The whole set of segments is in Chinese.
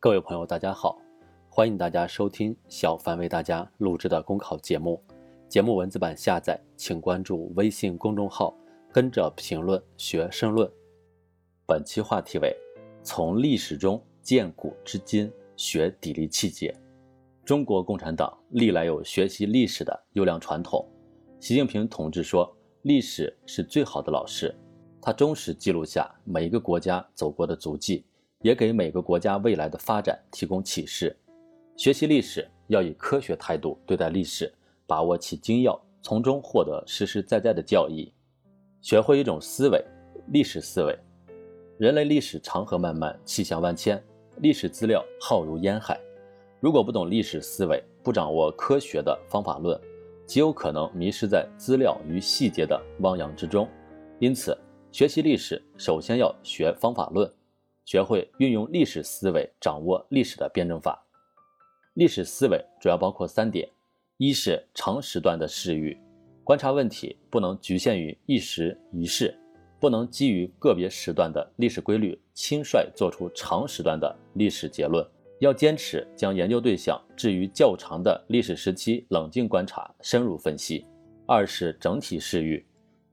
各位朋友，大家好，欢迎大家收听小凡为大家录制的公考节目。节目文字版下载，请关注微信公众号，跟着评论学申论。本期话题为：从历史中见古知今，学砥砺气节。中国共产党历来有学习历史的优良传统。习近平同志说：“历史是最好的老师。”他忠实记录下每一个国家走过的足迹，也给每个国家未来的发展提供启示。学习历史要以科学态度对待历史，把握其精要，从中获得实实在在的教益。学会一种思维，历史思维。人类历史长河漫漫，气象万千，历史资料浩如烟海。如果不懂历史思维，不掌握科学的方法论，极有可能迷失在资料与细节的汪洋之中。因此，学习历史，首先要学方法论，学会运用历史思维，掌握历史的辩证法。历史思维主要包括三点：一是长时段的视域，观察问题不能局限于一时一事，不能基于个别时段的历史规律轻率做出长时段的历史结论，要坚持将研究对象置于较长的历史时期，冷静观察，深入分析。二是整体视域，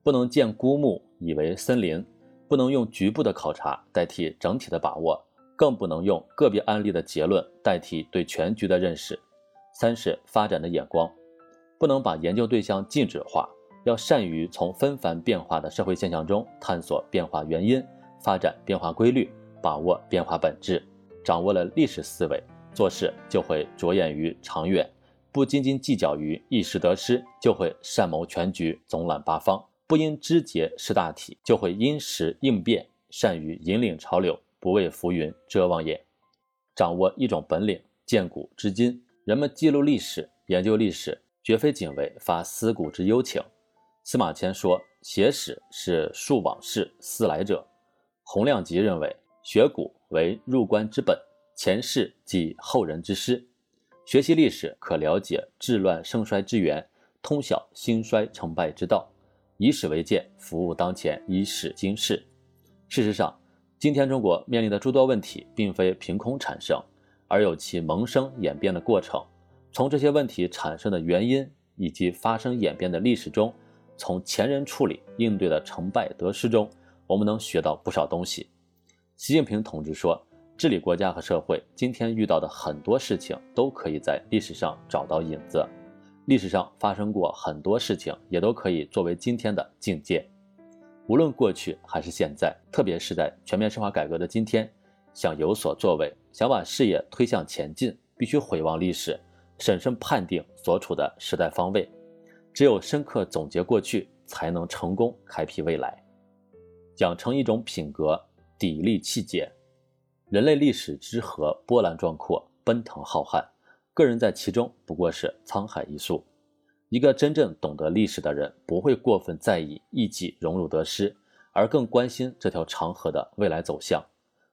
不能见孤木。以为森林不能用局部的考察代替整体的把握，更不能用个别案例的结论代替对全局的认识。三是发展的眼光，不能把研究对象静止化，要善于从纷繁变化的社会现象中探索变化原因、发展变化规律，把握变化本质。掌握了历史思维，做事就会着眼于长远，不斤斤计较于一时得失，就会善谋全局，总揽八方。不因枝节识大体，就会因时应变，善于引领潮流，不为浮云遮望眼。掌握一种本领，见古知今。人们记录历史、研究历史，绝非仅为发思古之幽情。司马迁说：“写史是述往事、思来者。”洪亮吉认为：“学古为入关之本，前世即后人之师。”学习历史，可了解治乱盛衰之源，通晓兴衰成败之道。以史为鉴，服务当前，以史经世。事实上，今天中国面临的诸多问题，并非凭空产生，而有其萌生演变的过程。从这些问题产生的原因以及发生演变的历史中，从前人处理应对的成败得失中，我们能学到不少东西。习近平同志说：“治理国家和社会，今天遇到的很多事情，都可以在历史上找到影子。”历史上发生过很多事情，也都可以作为今天的境界。无论过去还是现在，特别是在全面深化改革的今天，想有所作为，想把事业推向前进，必须回望历史，审慎判定所处的时代方位。只有深刻总结过去，才能成功开辟未来。养成一种品格，砥砺气节。人类历史之河波澜壮阔，奔腾浩瀚。个人在其中不过是沧海一粟。一个真正懂得历史的人，不会过分在意一己荣辱得失，而更关心这条长河的未来走向。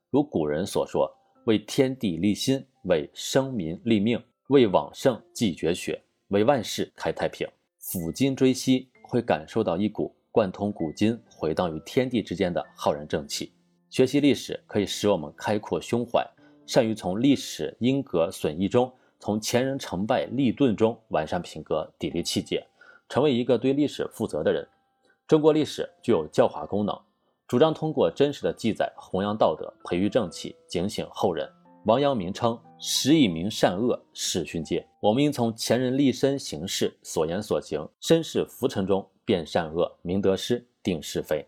如古人所说：“为天地立心，为生民立命，为往圣继绝学，为万世开太平。”抚今追昔，会感受到一股贯通古今、回荡于天地之间的浩然正气。学习历史可以使我们开阔胸怀，善于从历史因格损益中。从前人成败立顿中完善品格，砥砺气节，成为一个对历史负责的人。中国历史具有教化功能，主张通过真实的记载弘扬道德，培育正气，警醒后人。王阳明称：“时以明善恶，始训诫。”我们应从前人立身行事、所言所行、身世浮沉中辨善恶、明得失、定是非。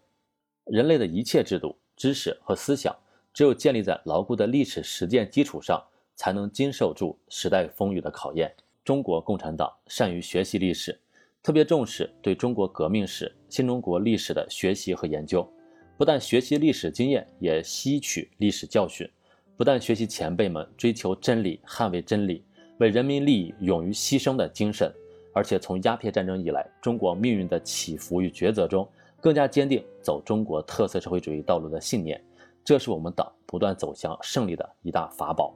人类的一切制度、知识和思想，只有建立在牢固的历史实践基础上。才能经受住时代风雨的考验。中国共产党善于学习历史，特别重视对中国革命史、新中国历史的学习和研究。不但学习历史经验，也吸取历史教训；不但学习前辈们追求真理、捍卫真理、为人民利益勇于牺牲的精神，而且从鸦片战争以来中国命运的起伏与抉择中，更加坚定走中国特色社会主义道路的信念。这是我们党不断走向胜利的一大法宝。